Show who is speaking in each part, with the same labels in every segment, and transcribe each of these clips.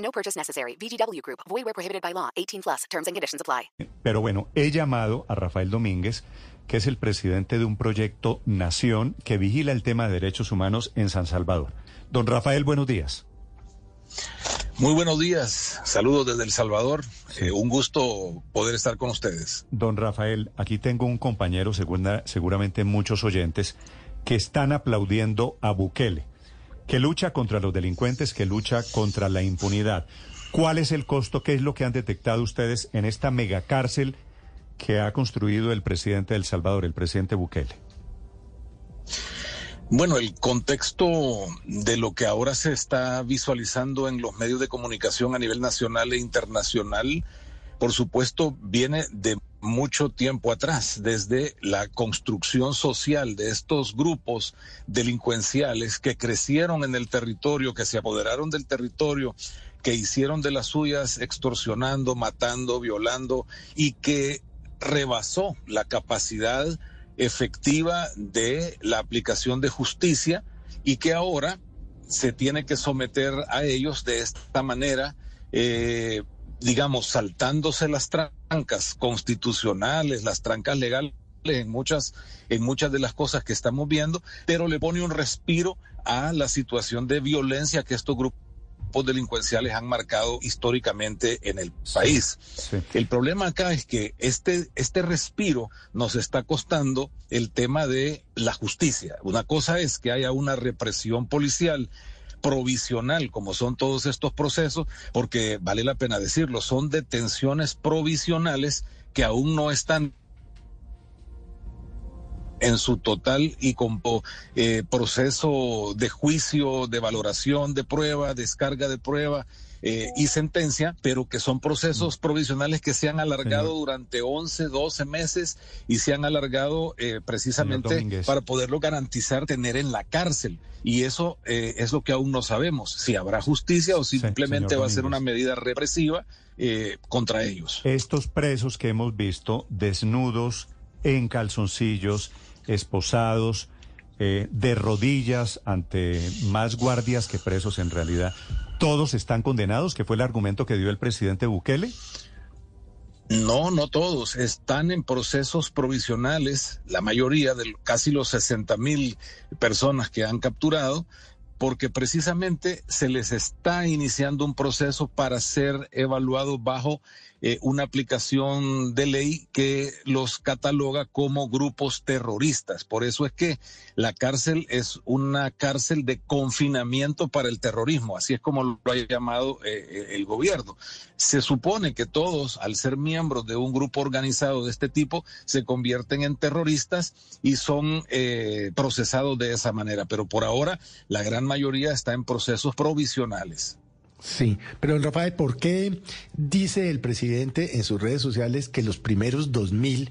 Speaker 1: No purchase necessary. VGW Group. Void where prohibited by law. 18 plus. Terms and conditions apply.
Speaker 2: Pero bueno, he llamado a Rafael Domínguez, que es el presidente de un proyecto Nación que vigila el tema de derechos humanos en San Salvador. Don Rafael, buenos días.
Speaker 3: Muy buenos días, saludos desde El Salvador, eh, un gusto poder estar con ustedes.
Speaker 2: Don Rafael, aquí tengo un compañero, segunda- seguramente muchos oyentes, que están aplaudiendo a Bukele, que lucha contra los delincuentes, que lucha contra la impunidad. ¿Cuál es el costo? ¿Qué es lo que han detectado ustedes en esta megacárcel que ha construido el presidente de El Salvador, el presidente Bukele?
Speaker 3: Bueno, el contexto de lo que ahora se está visualizando en los medios de comunicación a nivel nacional e internacional, por supuesto, viene de mucho tiempo atrás, desde la construcción social de estos grupos delincuenciales que crecieron en el territorio, que se apoderaron del territorio, que hicieron de las suyas extorsionando, matando, violando y que rebasó la capacidad efectiva de la aplicación de justicia y que ahora se tiene que someter a ellos de esta manera, eh, digamos, saltándose las trancas constitucionales, las trancas legales en muchas, en muchas de las cosas que estamos viendo, pero le pone un respiro a la situación de violencia que estos grupos delincuenciales han marcado históricamente en el país.
Speaker 2: Sí.
Speaker 3: El problema acá es que este, este respiro nos está costando el tema de la justicia. Una cosa es que haya una represión policial provisional, como son todos estos procesos, porque vale la pena decirlo, son detenciones provisionales que aún no están en su total y con eh, proceso de juicio, de valoración de prueba, descarga de prueba eh, y sentencia, pero que son procesos provisionales que se han alargado
Speaker 2: Señor.
Speaker 3: durante 11, 12 meses y se han alargado eh, precisamente para poderlo garantizar tener en la cárcel. Y eso eh, es lo que aún no sabemos, si habrá justicia o simplemente va a ser una medida represiva eh, contra ellos.
Speaker 2: Estos presos que hemos visto desnudos, en calzoncillos, esposados, eh, de rodillas ante más guardias que presos en realidad, ¿todos están condenados? Que fue el argumento que dio el presidente Bukele.
Speaker 3: No, no todos. Están en procesos provisionales, la mayoría de casi los 60 mil personas que han capturado, porque precisamente se les está iniciando un proceso para ser evaluados bajo eh, una aplicación de ley que los cataloga como grupos terroristas. Por eso es que la cárcel es una cárcel de confinamiento para el terrorismo, así es como lo ha llamado eh, el gobierno. Se supone que todos, al ser miembros de un grupo organizado de este tipo, se convierten en terroristas y son eh, procesados de esa manera, pero por ahora la gran mayoría está en procesos provisionales.
Speaker 4: Sí, pero Rafael, ¿por qué dice el presidente en sus redes sociales que los primeros 2.000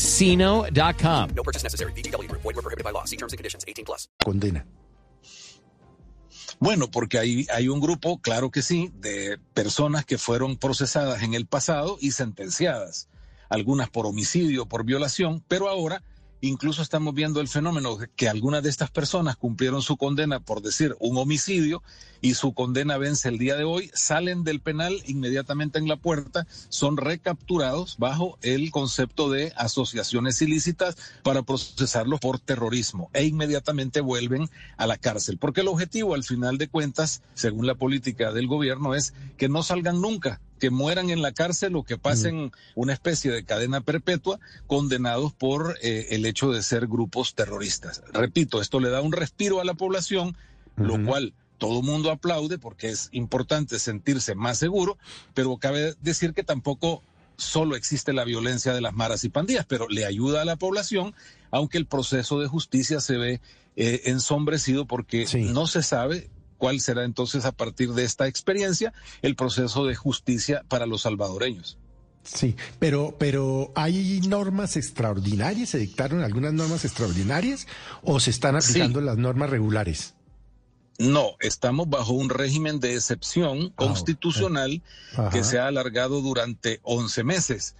Speaker 5: chumbacasino.com.
Speaker 1: No purchase necessary. VGW Group. Void where prohibited by law. See terms and conditions. 18 plus.
Speaker 4: condena.
Speaker 3: Bueno, porque hay, hay un grupo, claro que sí, de personas que fueron procesadas en el pasado y sentenciadas, algunas por homicidio, por violación, pero ahora Incluso estamos viendo el fenómeno que algunas de estas personas cumplieron su condena por decir un homicidio y su condena vence el día de hoy, salen del penal inmediatamente en la puerta, son recapturados bajo el concepto de asociaciones ilícitas para procesarlos por terrorismo e inmediatamente vuelven a la cárcel. Porque el objetivo al final de cuentas, según la política del gobierno, es que no salgan nunca que mueran en la cárcel o que pasen una especie de cadena perpetua condenados por eh, el hecho de ser grupos terroristas. Repito, esto le da un respiro a la población, lo cual todo mundo aplaude porque es importante sentirse más seguro, pero cabe decir que tampoco solo existe la violencia de las maras y pandillas, pero le ayuda a la población, aunque el proceso de justicia se ve eh, ensombrecido porque no se sabe cuál será entonces a partir de esta experiencia el proceso de justicia para los salvadoreños.
Speaker 4: Sí, pero, pero ¿hay normas extraordinarias? ¿Se dictaron algunas normas extraordinarias o se están aplicando las normas regulares?
Speaker 3: No, estamos bajo un régimen de excepción ah, constitucional que se ha alargado durante 11 meses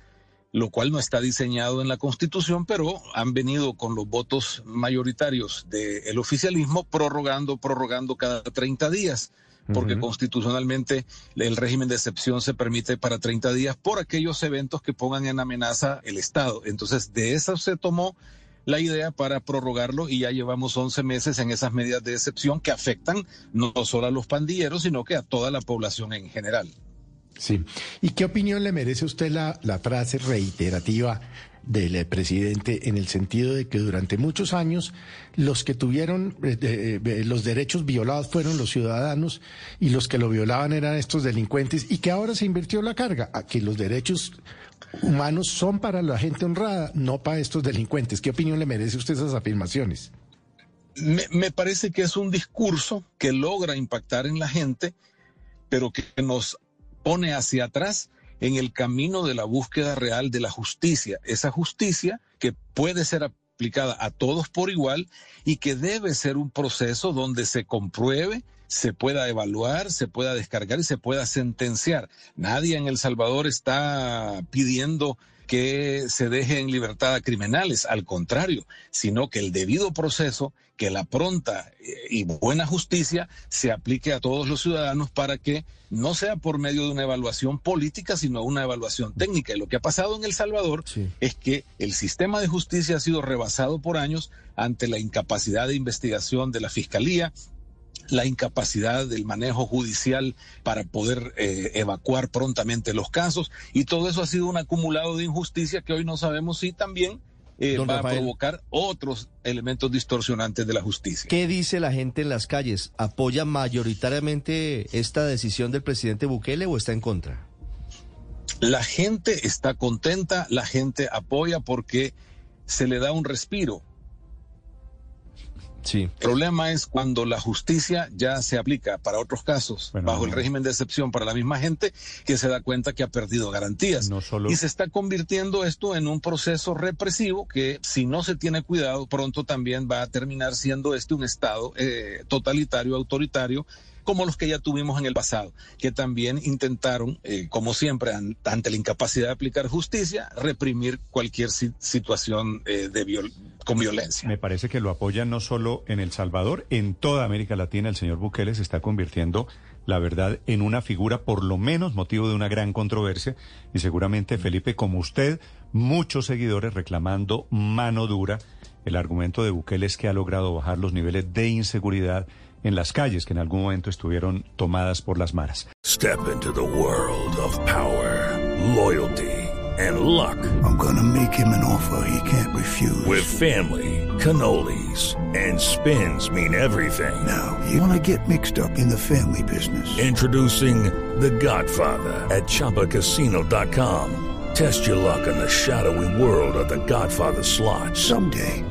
Speaker 3: lo cual no está diseñado en la Constitución, pero han venido con los votos mayoritarios del oficialismo prorrogando, prorrogando cada 30 días, porque constitucionalmente el régimen de excepción se permite para 30 días por aquellos eventos que pongan en amenaza el Estado. Entonces, de eso se tomó la idea para prorrogarlo y ya llevamos 11 meses en esas medidas de excepción que afectan no solo a los pandilleros, sino que a toda la población en general.
Speaker 4: Sí. ¿Y qué opinión le merece usted la, frase reiterativa del eh, presidente en el sentido de que durante muchos años los que tuvieron eh, eh, los derechos violados fueron los ciudadanos y los que lo violaban eran estos delincuentes y que ahora se invirtió la carga a que los derechos humanos son para la gente honrada, no para estos delincuentes. ¿Qué opinión le merece usted esas afirmaciones?
Speaker 3: Me, me parece que es un discurso que logra impactar en la gente, pero que nos pone hacia atrás en el camino de la búsqueda real de la justicia, esa justicia que puede ser aplicada a todos por igual y que debe ser un proceso donde se compruebe, se pueda evaluar, se pueda descargar y se pueda sentenciar. Nadie en El Salvador está pidiendo que se deje en libertad a criminales, al contrario, sino que el debido proceso, que la pronta eh, y buena justicia se aplique a todos los ciudadanos para que no sea por medio de una evaluación política, sino una evaluación técnica. Y lo que ha pasado en El Salvador es que el sistema de justicia ha sido rebasado por años ante la incapacidad de investigación de la Fiscalía, la incapacidad del manejo judicial para poder eh, evacuar prontamente los casos y todo eso ha sido un acumulado de injusticia que hoy no sabemos si también eh, va a provocar otros elementos distorsionantes de la justicia.
Speaker 6: ¿Qué dice la gente en las calles? ¿Apoya mayoritariamente esta decisión del presidente Bukele o está en contra?
Speaker 3: La gente está contenta, la gente apoya porque se le da un respiro el problema es cuando la justicia ya se aplica para otros casos, bajo el régimen de excepción para la misma gente, que se da cuenta que ha perdido garantías. Y se está convirtiendo esto en un proceso represivo que, si no se tiene cuidado, pronto también va a terminar siendo este un Estado eh, totalitario, autoritario, como los que ya tuvimos en el pasado, que también intentaron, eh, como siempre, ante la incapacidad de aplicar justicia, reprimir cualquier situación eh, de con violencia.
Speaker 2: Me parece que lo apoyan no solo en El Salvador, en toda América Latina. El señor Bukele se está convirtiendo, la verdad, en una figura, por lo menos motivo de una gran controversia. Y seguramente, Felipe, como usted, muchos seguidores reclamando mano dura. El argumento de Bukele es que ha logrado bajar los niveles de inseguridad en las calles que en algún momento estuvieron tomadas por las maras.
Speaker 7: Step into the world of power, loyalty and luck.
Speaker 8: I'm gonna make him an offer he can't refuse.
Speaker 7: With family, cannolis and spins mean everything.
Speaker 8: Now, you wanna get mixed up in the family business.
Speaker 7: Introducing The Godfather at chapacasino.com. Test your luck in the shadowy world of The Godfather slot.
Speaker 8: Someday